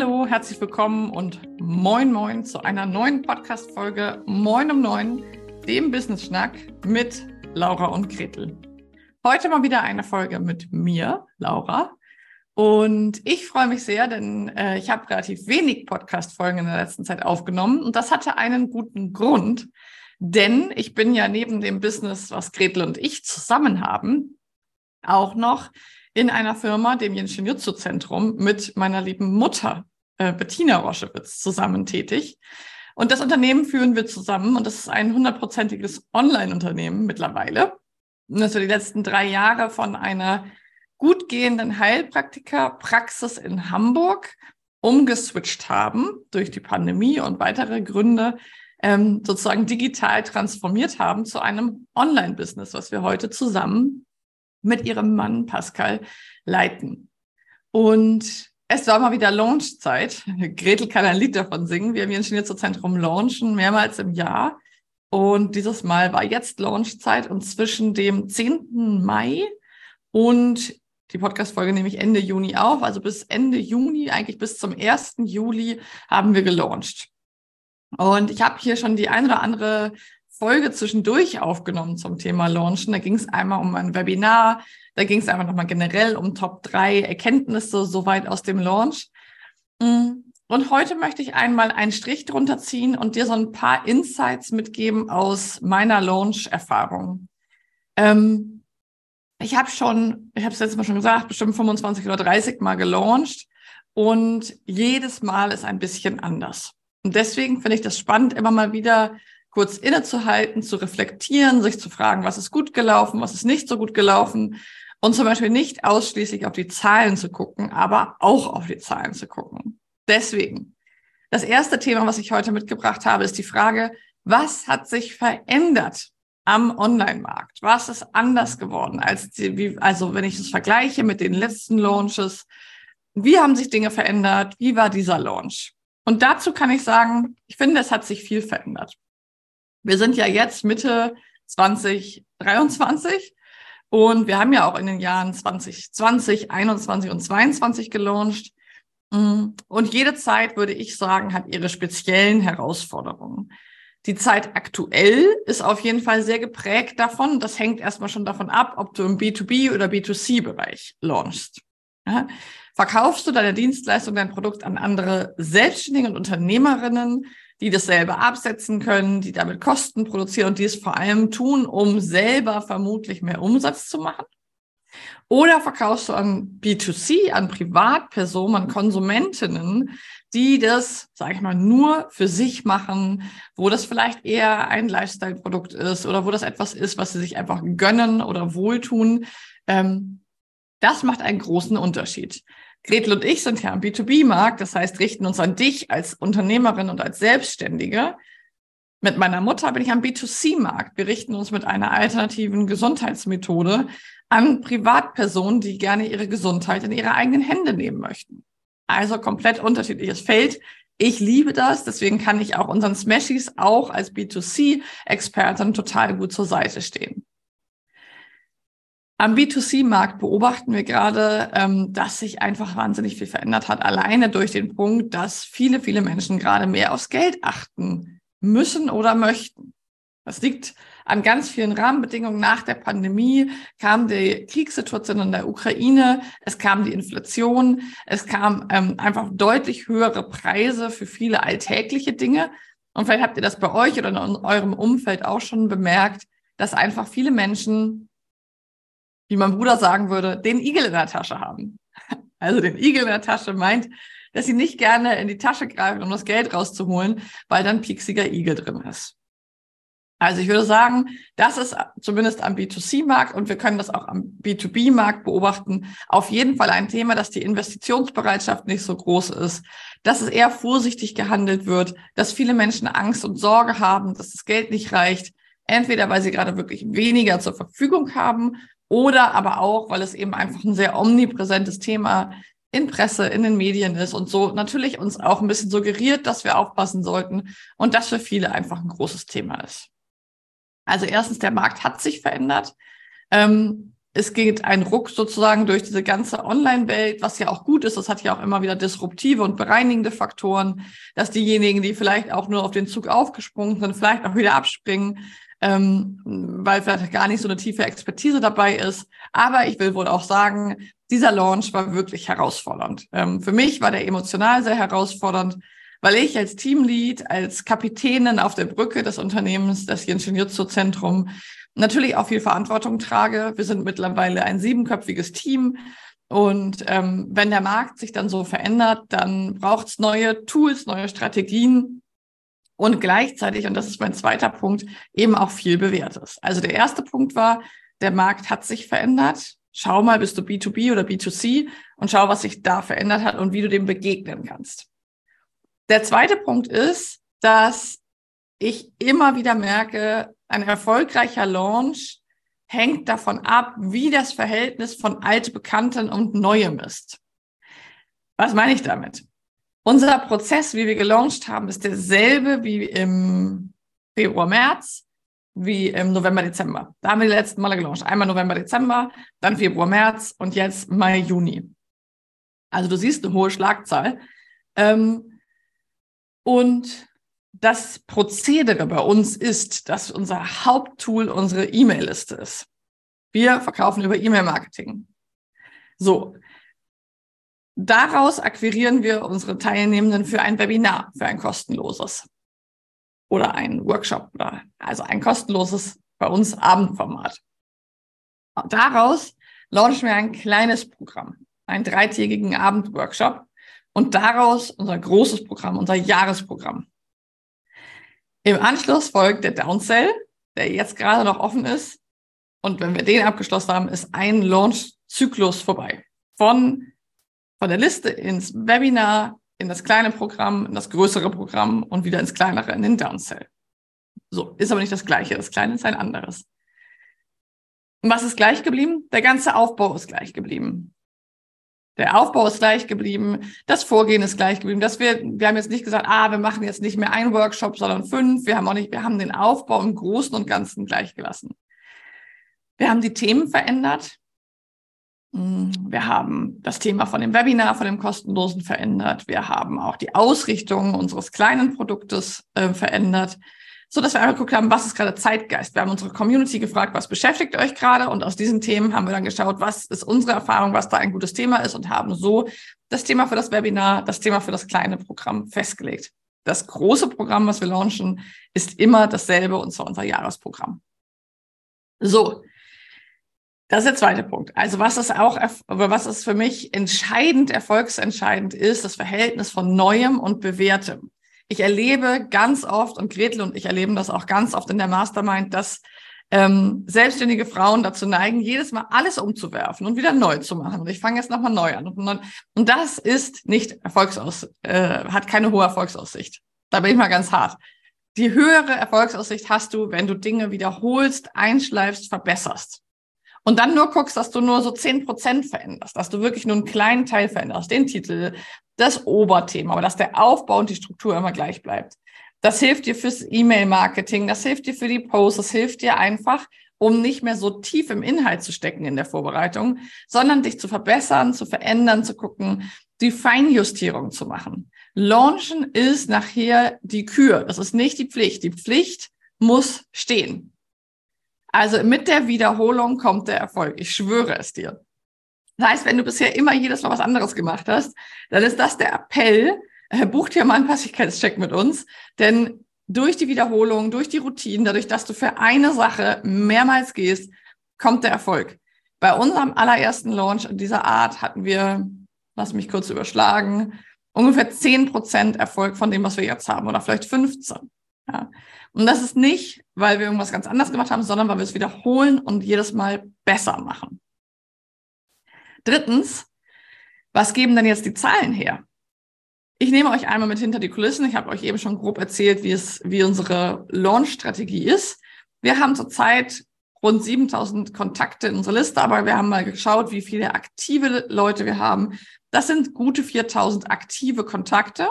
Hallo, herzlich willkommen und moin moin zu einer neuen Podcast-Folge Moin um Neun, dem Business Schnack mit Laura und Gretel. Heute mal wieder eine Folge mit mir, Laura. Und ich freue mich sehr, denn äh, ich habe relativ wenig Podcast-Folgen in der letzten Zeit aufgenommen und das hatte einen guten Grund. Denn ich bin ja neben dem Business, was Gretel und ich zusammen haben, auch noch in einer Firma, dem Jenschen Jutsu Zentrum, mit meiner lieben Mutter, äh, Bettina Roschewitz, zusammen tätig. Und das Unternehmen führen wir zusammen und das ist ein hundertprozentiges Online-Unternehmen mittlerweile. Und das wir die letzten drei Jahre von einer gut gehenden Heilpraktiker-Praxis in Hamburg umgeswitcht haben durch die Pandemie und weitere Gründe ähm, sozusagen digital transformiert haben zu einem Online-Business, was wir heute zusammen mit ihrem Mann Pascal leiten. Und es war mal wieder Launchzeit. Gretel kann ein Lied davon singen. Wir ein Schnitzerzentrum launchen, mehrmals im Jahr. Und dieses Mal war jetzt Launchzeit und zwischen dem 10. Mai und die Podcast-Folge nehme ich Ende Juni auf. Also bis Ende Juni, eigentlich bis zum 1. Juli haben wir gelauncht. Und ich habe hier schon die ein oder andere Folge zwischendurch aufgenommen zum Thema Launchen. Da ging es einmal um ein Webinar, da ging es einfach nochmal generell um Top 3 Erkenntnisse soweit aus dem Launch. Mm. Und heute möchte ich einmal einen Strich drunter ziehen und dir so ein paar Insights mitgeben aus meiner Launch-Erfahrung. Ähm, ich habe schon, ich habe es letztes Mal schon gesagt, bestimmt 25 oder 30 Mal gelauncht und jedes Mal ist ein bisschen anders. Und deswegen finde ich das spannend, immer mal wieder kurz innezuhalten, zu reflektieren, sich zu fragen, was ist gut gelaufen, was ist nicht so gut gelaufen und zum Beispiel nicht ausschließlich auf die Zahlen zu gucken, aber auch auf die Zahlen zu gucken. Deswegen, das erste Thema, was ich heute mitgebracht habe, ist die Frage, was hat sich verändert am Online-Markt? Was ist anders geworden als die, wie, also wenn ich es vergleiche mit den letzten Launches? Wie haben sich Dinge verändert? Wie war dieser Launch? Und dazu kann ich sagen, ich finde, es hat sich viel verändert. Wir sind ja jetzt Mitte 2023 und wir haben ja auch in den Jahren 2020, 21 und 22 gelauncht. Mm, und jede Zeit, würde ich sagen, hat ihre speziellen Herausforderungen. Die Zeit aktuell ist auf jeden Fall sehr geprägt davon. Das hängt erstmal schon davon ab, ob du im B2B oder B2C-Bereich launchst. Ja? Verkaufst du deine Dienstleistung, dein Produkt an andere Selbstständige und Unternehmerinnen, die das selber absetzen können, die damit Kosten produzieren und die es vor allem tun, um selber vermutlich mehr Umsatz zu machen? Oder verkaufst du an B2C, an Privatpersonen, an Konsumentinnen, die das, sage ich mal, nur für sich machen, wo das vielleicht eher ein Lifestyle-Produkt ist oder wo das etwas ist, was sie sich einfach gönnen oder wohltun. Ähm, das macht einen großen Unterschied. Gretel und ich sind ja am B2B-Markt, das heißt, richten uns an dich als Unternehmerin und als Selbstständige. Mit meiner Mutter bin ich am B2C-Markt. Wir richten uns mit einer alternativen Gesundheitsmethode an Privatpersonen, die gerne ihre Gesundheit in ihre eigenen Hände nehmen möchten. Also komplett unterschiedliches Feld. Ich liebe das, deswegen kann ich auch unseren Smashies auch als B2C-Expertin total gut zur Seite stehen. Am B2C-Markt beobachten wir gerade, ähm, dass sich einfach wahnsinnig viel verändert hat, alleine durch den Punkt, dass viele, viele Menschen gerade mehr aufs Geld achten müssen oder möchten. Das liegt an ganz vielen Rahmenbedingungen. Nach der Pandemie kam die Kriegssituation in der Ukraine, es kam die Inflation, es kam ähm, einfach deutlich höhere Preise für viele alltägliche Dinge. Und vielleicht habt ihr das bei euch oder in eurem Umfeld auch schon bemerkt, dass einfach viele Menschen wie mein Bruder sagen würde, den Igel in der Tasche haben. Also den Igel in der Tasche meint, dass sie nicht gerne in die Tasche greifen, um das Geld rauszuholen, weil dann pieksiger Igel drin ist. Also ich würde sagen, das ist zumindest am B2C-Markt und wir können das auch am B2B-Markt beobachten. Auf jeden Fall ein Thema, dass die Investitionsbereitschaft nicht so groß ist, dass es eher vorsichtig gehandelt wird, dass viele Menschen Angst und Sorge haben, dass das Geld nicht reicht. Entweder weil sie gerade wirklich weniger zur Verfügung haben oder aber auch, weil es eben einfach ein sehr omnipräsentes Thema in Presse, in den Medien ist und so natürlich uns auch ein bisschen suggeriert, dass wir aufpassen sollten und das für viele einfach ein großes Thema ist. Also erstens, der Markt hat sich verändert. Ähm, Es geht ein Ruck sozusagen durch diese ganze Online-Welt, was ja auch gut ist. Das hat ja auch immer wieder disruptive und bereinigende Faktoren, dass diejenigen, die vielleicht auch nur auf den Zug aufgesprungen sind, vielleicht auch wieder abspringen, ähm, weil vielleicht gar nicht so eine tiefe Expertise dabei ist. Aber ich will wohl auch sagen, dieser Launch war wirklich herausfordernd. Ähm, für mich war der emotional sehr herausfordernd, weil ich als Teamlead, als Kapitänin auf der Brücke des Unternehmens, das Ingenieurzentrum, natürlich auch viel Verantwortung trage. Wir sind mittlerweile ein siebenköpfiges Team. Und ähm, wenn der Markt sich dann so verändert, dann braucht es neue Tools, neue Strategien und gleichzeitig, und das ist mein zweiter Punkt, eben auch viel Bewährtes. Also der erste Punkt war, der Markt hat sich verändert. Schau mal, bist du B2B oder B2C und schau, was sich da verändert hat und wie du dem begegnen kannst. Der zweite Punkt ist, dass ich immer wieder merke, ein erfolgreicher Launch hängt davon ab, wie das Verhältnis von altbekannten und neuem ist. Was meine ich damit? Unser Prozess, wie wir gelauncht haben, ist derselbe wie im Februar, März, wie im November, Dezember. Da haben wir die letzten Male gelauncht. Einmal November, Dezember, dann Februar, März und jetzt Mai, Juni. Also du siehst eine hohe Schlagzahl. Ähm, und das Prozedere bei uns ist, dass unser Haupttool unsere E-Mail-Liste ist. Wir verkaufen über E-Mail-Marketing. So. Daraus akquirieren wir unsere Teilnehmenden für ein Webinar, für ein kostenloses oder ein Workshop oder also ein kostenloses bei uns Abendformat. Daraus launchen wir ein kleines Programm, einen dreitägigen Abendworkshop und daraus unser großes Programm, unser Jahresprogramm. Im Anschluss folgt der Downsell, der jetzt gerade noch offen ist. Und wenn wir den abgeschlossen haben, ist ein Launch-Zyklus vorbei. Von, von der Liste ins Webinar, in das kleine Programm, in das größere Programm und wieder ins kleinere, in den Downsell. So, ist aber nicht das gleiche. Das kleine ist ein anderes. Und was ist gleich geblieben? Der ganze Aufbau ist gleich geblieben. Der Aufbau ist gleich geblieben, das Vorgehen ist gleich geblieben. Dass wir, wir haben jetzt nicht gesagt, ah, wir machen jetzt nicht mehr einen Workshop, sondern fünf. Wir haben auch nicht, wir haben den Aufbau im Großen und Ganzen gleich gelassen. Wir haben die Themen verändert. Hm, wir haben das Thema von dem Webinar, von dem kostenlosen verändert. Wir haben auch die Ausrichtung unseres kleinen Produktes äh, verändert so dass wir einmal geguckt haben, was ist gerade Zeitgeist. Wir haben unsere Community gefragt, was beschäftigt euch gerade? Und aus diesen Themen haben wir dann geschaut, was ist unsere Erfahrung, was da ein gutes Thema ist und haben so das Thema für das Webinar, das Thema für das kleine Programm festgelegt. Das große Programm, was wir launchen, ist immer dasselbe und zwar unser Jahresprogramm. So. Das ist der zweite Punkt. Also was ist auch, was ist für mich entscheidend, erfolgsentscheidend ist, das Verhältnis von Neuem und Bewährtem ich erlebe ganz oft, und Gretel und ich erleben das auch ganz oft in der Mastermind, dass ähm, selbstständige Frauen dazu neigen, jedes Mal alles umzuwerfen und wieder neu zu machen. Und ich fange jetzt nochmal neu an. Und, das ist nicht Erfolgsaus, äh, hat keine hohe Erfolgsaussicht. Da bin ich mal ganz hart. Die höhere Erfolgsaussicht hast du, wenn du Dinge wiederholst, einschleifst, verbesserst. Und dann nur guckst, dass du nur so zehn Prozent veränderst, dass du wirklich nur einen kleinen Teil veränderst, den Titel, das Oberthema, aber dass der Aufbau und die Struktur immer gleich bleibt. Das hilft dir fürs E-Mail-Marketing, das hilft dir für die Posts, das hilft dir einfach, um nicht mehr so tief im Inhalt zu stecken in der Vorbereitung, sondern dich zu verbessern, zu verändern, zu gucken, die Feinjustierung zu machen. Launchen ist nachher die Kür. Das ist nicht die Pflicht. Die Pflicht muss stehen. Also mit der Wiederholung kommt der Erfolg. Ich schwöre es dir. Das heißt, wenn du bisher immer jedes Mal was anderes gemacht hast, dann ist das der Appell, äh, buch dir mal einen Passigkeitscheck mit uns, denn durch die Wiederholung, durch die Routinen, dadurch, dass du für eine Sache mehrmals gehst, kommt der Erfolg. Bei unserem allerersten Launch dieser Art hatten wir, lass mich kurz überschlagen, ungefähr zehn Prozent Erfolg von dem, was wir jetzt haben oder vielleicht 15. Ja. Und das ist nicht, weil wir irgendwas ganz anderes gemacht haben, sondern weil wir es wiederholen und jedes Mal besser machen. Drittens, was geben denn jetzt die Zahlen her? Ich nehme euch einmal mit hinter die Kulissen. Ich habe euch eben schon grob erzählt, wie es, wie unsere Launch-Strategie ist. Wir haben zurzeit rund 7000 Kontakte in unserer Liste, aber wir haben mal geschaut, wie viele aktive Leute wir haben. Das sind gute 4000 aktive Kontakte.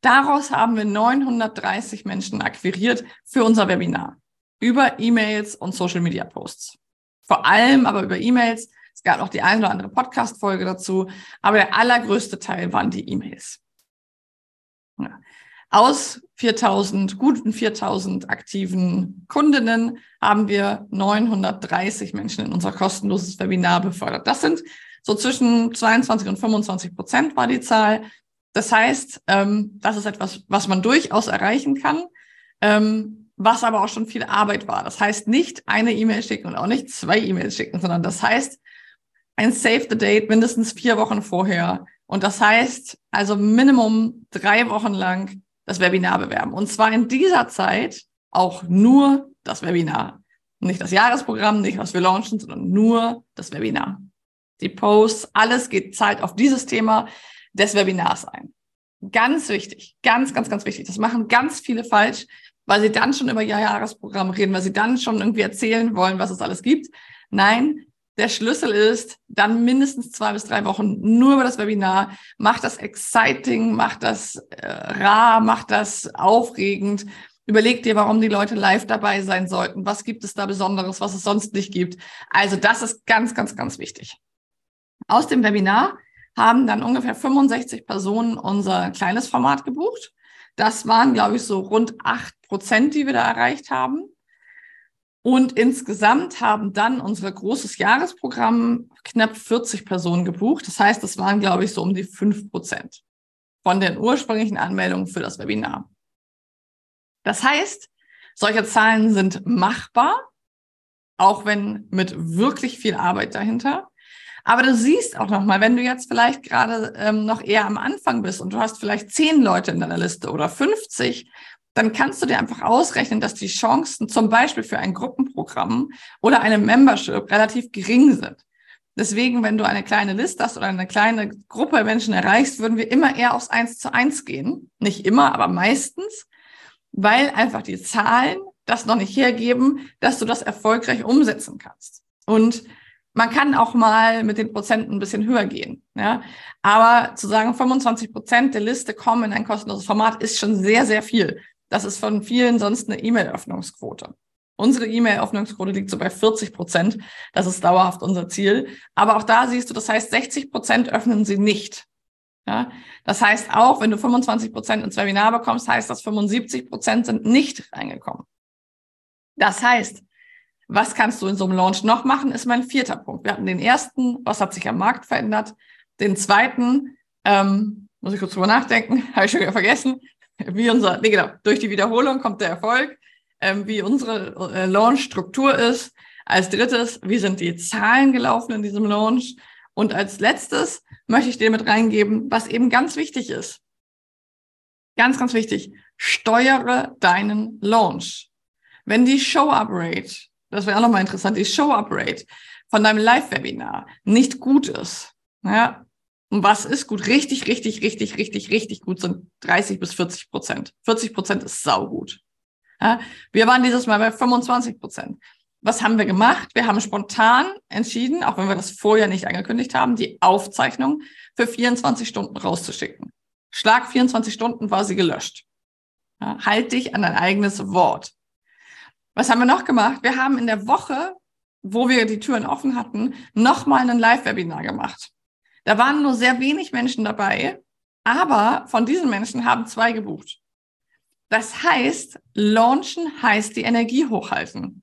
Daraus haben wir 930 Menschen akquiriert für unser Webinar über E-Mails und Social Media Posts. vor allem aber über E-Mails. Es gab auch die eine oder andere Podcast-Folge dazu, aber der allergrößte Teil waren die E-Mails. Ja. Aus 4000, guten 4000 aktiven Kundinnen haben wir 930 Menschen in unser kostenloses Webinar befördert. Das sind so zwischen 22 und 25 Prozent war die Zahl. Das heißt, ähm, das ist etwas, was man durchaus erreichen kann, ähm, was aber auch schon viel Arbeit war. Das heißt nicht eine E-Mail schicken und auch nicht zwei E-Mails schicken, sondern das heißt ein Save the Date mindestens vier Wochen vorher. Und das heißt also Minimum drei Wochen lang das Webinar bewerben. Und zwar in dieser Zeit auch nur das Webinar. Nicht das Jahresprogramm, nicht was wir launchen, sondern nur das Webinar. Die Posts, alles geht Zeit auf dieses Thema des Webinars ein. Ganz wichtig, ganz, ganz, ganz wichtig. Das machen ganz viele falsch, weil sie dann schon über ihr Jahresprogramm reden, weil sie dann schon irgendwie erzählen wollen, was es alles gibt. Nein, der Schlüssel ist, dann mindestens zwei bis drei Wochen nur über das Webinar. Macht das exciting, macht das äh, rar, macht das aufregend. Überleg dir, warum die Leute live dabei sein sollten. Was gibt es da Besonderes, was es sonst nicht gibt? Also das ist ganz, ganz, ganz wichtig. Aus dem Webinar haben dann ungefähr 65 Personen unser kleines Format gebucht. Das waren, glaube ich, so rund acht Prozent, die wir da erreicht haben. Und insgesamt haben dann unser großes Jahresprogramm knapp 40 Personen gebucht. Das heißt, das waren, glaube ich, so um die fünf Prozent von den ursprünglichen Anmeldungen für das Webinar. Das heißt, solche Zahlen sind machbar, auch wenn mit wirklich viel Arbeit dahinter. Aber du siehst auch nochmal, wenn du jetzt vielleicht gerade ähm, noch eher am Anfang bist und du hast vielleicht zehn Leute in deiner Liste oder 50, dann kannst du dir einfach ausrechnen, dass die Chancen zum Beispiel für ein Gruppenprogramm oder eine Membership relativ gering sind. Deswegen, wenn du eine kleine Liste hast oder eine kleine Gruppe Menschen erreichst, würden wir immer eher aufs Eins zu eins gehen. Nicht immer, aber meistens, weil einfach die Zahlen das noch nicht hergeben, dass du das erfolgreich umsetzen kannst. Und man kann auch mal mit den Prozenten ein bisschen höher gehen. Ja? Aber zu sagen, 25 Prozent der Liste kommen in ein kostenloses Format, ist schon sehr, sehr viel. Das ist von vielen sonst eine E-Mail-Öffnungsquote. Unsere E-Mail-Öffnungsquote liegt so bei 40 Prozent. Das ist dauerhaft unser Ziel. Aber auch da siehst du, das heißt, 60 Prozent öffnen sie nicht. Ja? Das heißt auch, wenn du 25 Prozent ins Webinar bekommst, heißt das 75 Prozent sind nicht reingekommen. Das heißt, was kannst du in so einem Launch noch machen, ist mein vierter Punkt. Wir hatten den ersten, was hat sich am Markt verändert? Den zweiten, ähm, muss ich kurz drüber nachdenken, habe ich schon wieder vergessen, wie unser, nee, genau, durch die Wiederholung kommt der Erfolg, ähm, wie unsere äh, Launch-Struktur ist. Als drittes, wie sind die Zahlen gelaufen in diesem Launch? Und als letztes möchte ich dir mit reingeben, was eben ganz wichtig ist. Ganz, ganz wichtig. Steuere deinen Launch. Wenn die Show-Up-Rate das wäre auch nochmal interessant, die Show-Up-Rate von deinem Live-Webinar nicht gut ist. Ja, und was ist gut? Richtig, richtig, richtig, richtig, richtig gut sind 30 bis 40 Prozent. 40 Prozent ist saugut. Ja, wir waren dieses Mal bei 25 Prozent. Was haben wir gemacht? Wir haben spontan entschieden, auch wenn wir das vorher nicht angekündigt haben, die Aufzeichnung für 24 Stunden rauszuschicken. Schlag 24 Stunden war sie gelöscht. Ja, halt dich an dein eigenes Wort. Was haben wir noch gemacht? Wir haben in der Woche, wo wir die Türen offen hatten, nochmal ein Live-Webinar gemacht. Da waren nur sehr wenig Menschen dabei, aber von diesen Menschen haben zwei gebucht. Das heißt, launchen heißt die Energie hochhalten.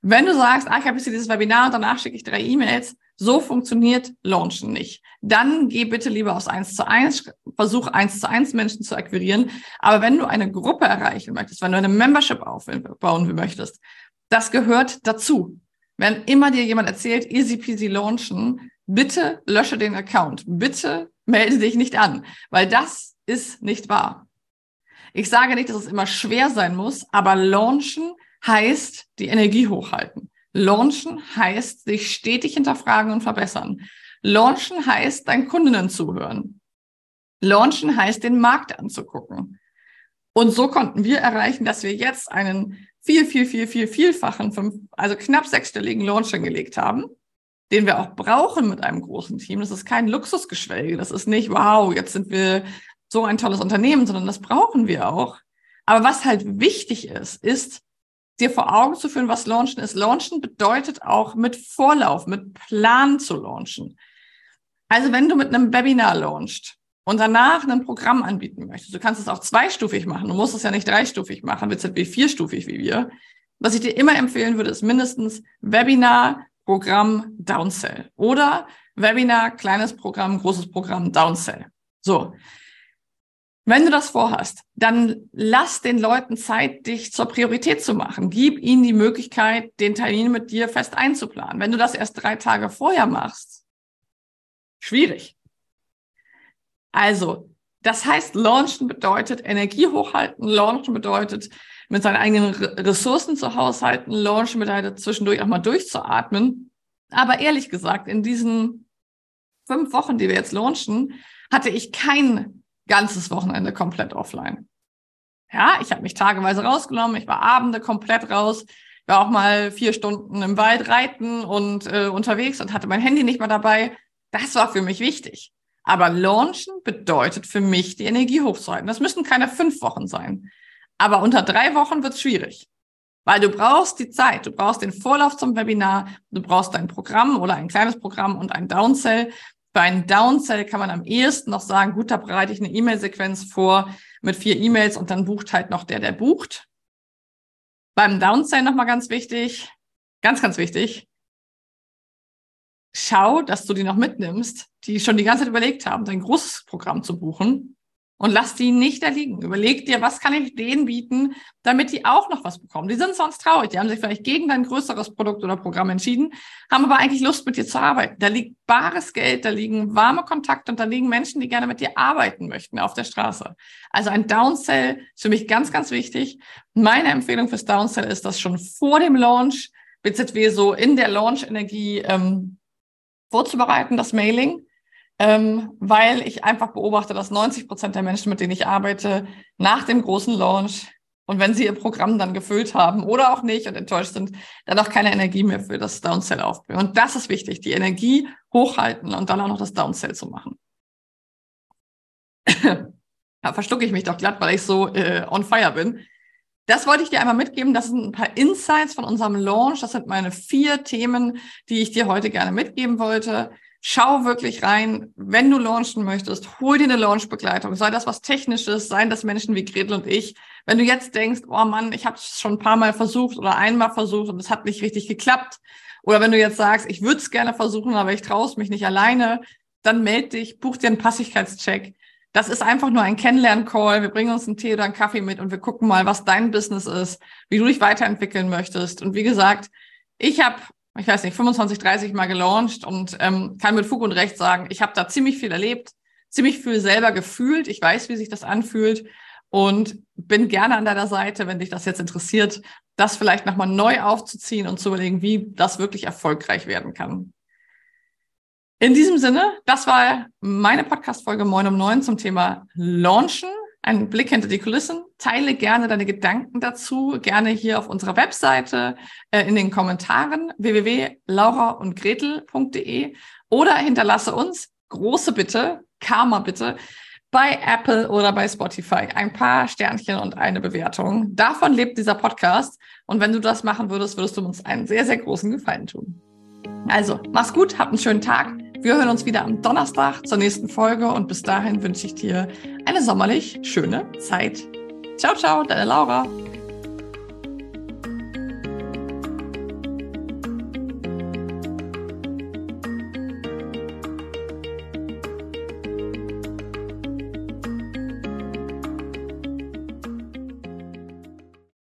Wenn du sagst, ah, ich habe jetzt dieses Webinar und danach schicke ich drei E-Mails, so funktioniert Launchen nicht. Dann geh bitte lieber aufs Eins zu eins, versuch eins zu eins Menschen zu akquirieren. Aber wenn du eine Gruppe erreichen möchtest, wenn du eine Membership aufbauen möchtest, das gehört dazu. Wenn immer dir jemand erzählt, easy peasy launchen, bitte lösche den Account. Bitte melde dich nicht an, weil das ist nicht wahr. Ich sage nicht, dass es immer schwer sein muss, aber launchen heißt die Energie hochhalten. Launchen heißt sich stetig hinterfragen und verbessern. Launchen heißt deinen Kundinnen zuhören. Launchen heißt den Markt anzugucken. Und so konnten wir erreichen, dass wir jetzt einen viel, viel, viel, viel, vielfachen, fünf, also knapp sechsstelligen Launch hingelegt haben, den wir auch brauchen mit einem großen Team. Das ist kein Luxusgeschwelge. Das ist nicht, wow, jetzt sind wir so ein tolles Unternehmen, sondern das brauchen wir auch. Aber was halt wichtig ist, ist, dir vor Augen zu führen, was Launchen ist. Launchen bedeutet auch mit Vorlauf, mit Plan zu launchen. Also wenn du mit einem Webinar launchst und danach ein Programm anbieten möchtest, du kannst es auch zweistufig machen, du musst es ja nicht dreistufig machen, WZB vierstufig wie wir. Was ich dir immer empfehlen würde, ist mindestens Webinar, Programm, Downsell oder Webinar, kleines Programm, großes Programm, Downsell. So. Wenn du das vorhast, dann lass den Leuten Zeit, dich zur Priorität zu machen. Gib ihnen die Möglichkeit, den Termin mit dir fest einzuplanen. Wenn du das erst drei Tage vorher machst, schwierig. Also, das heißt, launchen bedeutet Energie hochhalten, launchen bedeutet mit seinen eigenen Ressourcen zu haushalten, launchen bedeutet zwischendurch auch mal durchzuatmen. Aber ehrlich gesagt, in diesen fünf Wochen, die wir jetzt launchen, hatte ich kein ganzes Wochenende komplett offline. Ja, ich habe mich tageweise rausgenommen, ich war Abende komplett raus, war auch mal vier Stunden im Wald reiten und äh, unterwegs und hatte mein Handy nicht mehr dabei. Das war für mich wichtig. Aber launchen bedeutet für mich, die Energie hochzuhalten. Das müssen keine fünf Wochen sein. Aber unter drei Wochen wird es schwierig. Weil du brauchst die Zeit, du brauchst den Vorlauf zum Webinar, du brauchst ein Programm oder ein kleines Programm und ein Downsell. Bei einem Downsell kann man am ehesten noch sagen, gut, da bereite ich eine E-Mail-Sequenz vor mit vier E-Mails und dann bucht halt noch der, der bucht. Beim Downsell nochmal ganz wichtig, ganz, ganz wichtig, schau, dass du die noch mitnimmst, die schon die ganze Zeit überlegt haben, dein großes Programm zu buchen und lass die nicht da liegen. Überleg dir, was kann ich denen bieten, damit die auch noch was bekommen. Die sind sonst traurig. Die haben sich vielleicht gegen dein größeres Produkt oder Programm entschieden, haben aber eigentlich Lust, mit dir zu arbeiten. Da liegt bares Geld, da liegen warme Kontakte und da liegen Menschen, die gerne mit dir arbeiten möchten auf der Straße. Also ein Downsell ist für mich ganz, ganz wichtig. Meine Empfehlung fürs Downsell ist, dass schon vor dem Launch BZW so in der Launch-Energie ähm, vorzubereiten, das Mailing ähm, weil ich einfach beobachte, dass 90 Prozent der Menschen, mit denen ich arbeite, nach dem großen Launch und wenn sie ihr Programm dann gefüllt haben oder auch nicht und enttäuscht sind, dann auch keine Energie mehr für das Downsell aufbringen. Und das ist wichtig, die Energie hochhalten und dann auch noch das Downsell zu machen. da verschlucke ich mich doch glatt, weil ich so äh, on fire bin. Das wollte ich dir einmal mitgeben. Das sind ein paar Insights von unserem Launch. Das sind meine vier Themen, die ich dir heute gerne mitgeben wollte. Schau wirklich rein, wenn du launchen möchtest, hol dir eine Launchbegleitung. Sei das was Technisches, seien das Menschen wie Gretel und ich. Wenn du jetzt denkst, oh Mann, ich habe es schon ein paar Mal versucht oder einmal versucht und es hat nicht richtig geklappt. Oder wenn du jetzt sagst, ich würde es gerne versuchen, aber ich traue mich nicht alleine, dann melde dich, buch dir einen Passigkeitscheck. Das ist einfach nur ein Kennenlern-Call. Wir bringen uns einen Tee oder einen Kaffee mit und wir gucken mal, was dein Business ist, wie du dich weiterentwickeln möchtest. Und wie gesagt, ich habe ich weiß nicht, 25, 30 Mal gelauncht und ähm, kann mit Fug und Recht sagen, ich habe da ziemlich viel erlebt, ziemlich viel selber gefühlt. Ich weiß, wie sich das anfühlt und bin gerne an deiner Seite, wenn dich das jetzt interessiert, das vielleicht nochmal neu aufzuziehen und zu überlegen, wie das wirklich erfolgreich werden kann. In diesem Sinne, das war meine Podcast-Folge Moin um neun zum Thema Launchen einen Blick hinter die Kulissen. Teile gerne deine Gedanken dazu, gerne hier auf unserer Webseite äh, in den Kommentaren www.lauraundgretel.de oder hinterlasse uns große Bitte, Karma bitte, bei Apple oder bei Spotify ein paar Sternchen und eine Bewertung. Davon lebt dieser Podcast. Und wenn du das machen würdest, würdest du uns einen sehr, sehr großen Gefallen tun. Also, mach's gut, hab einen schönen Tag. Wir hören uns wieder am Donnerstag zur nächsten Folge und bis dahin wünsche ich dir eine sommerlich schöne Zeit. Ciao, ciao, deine Laura.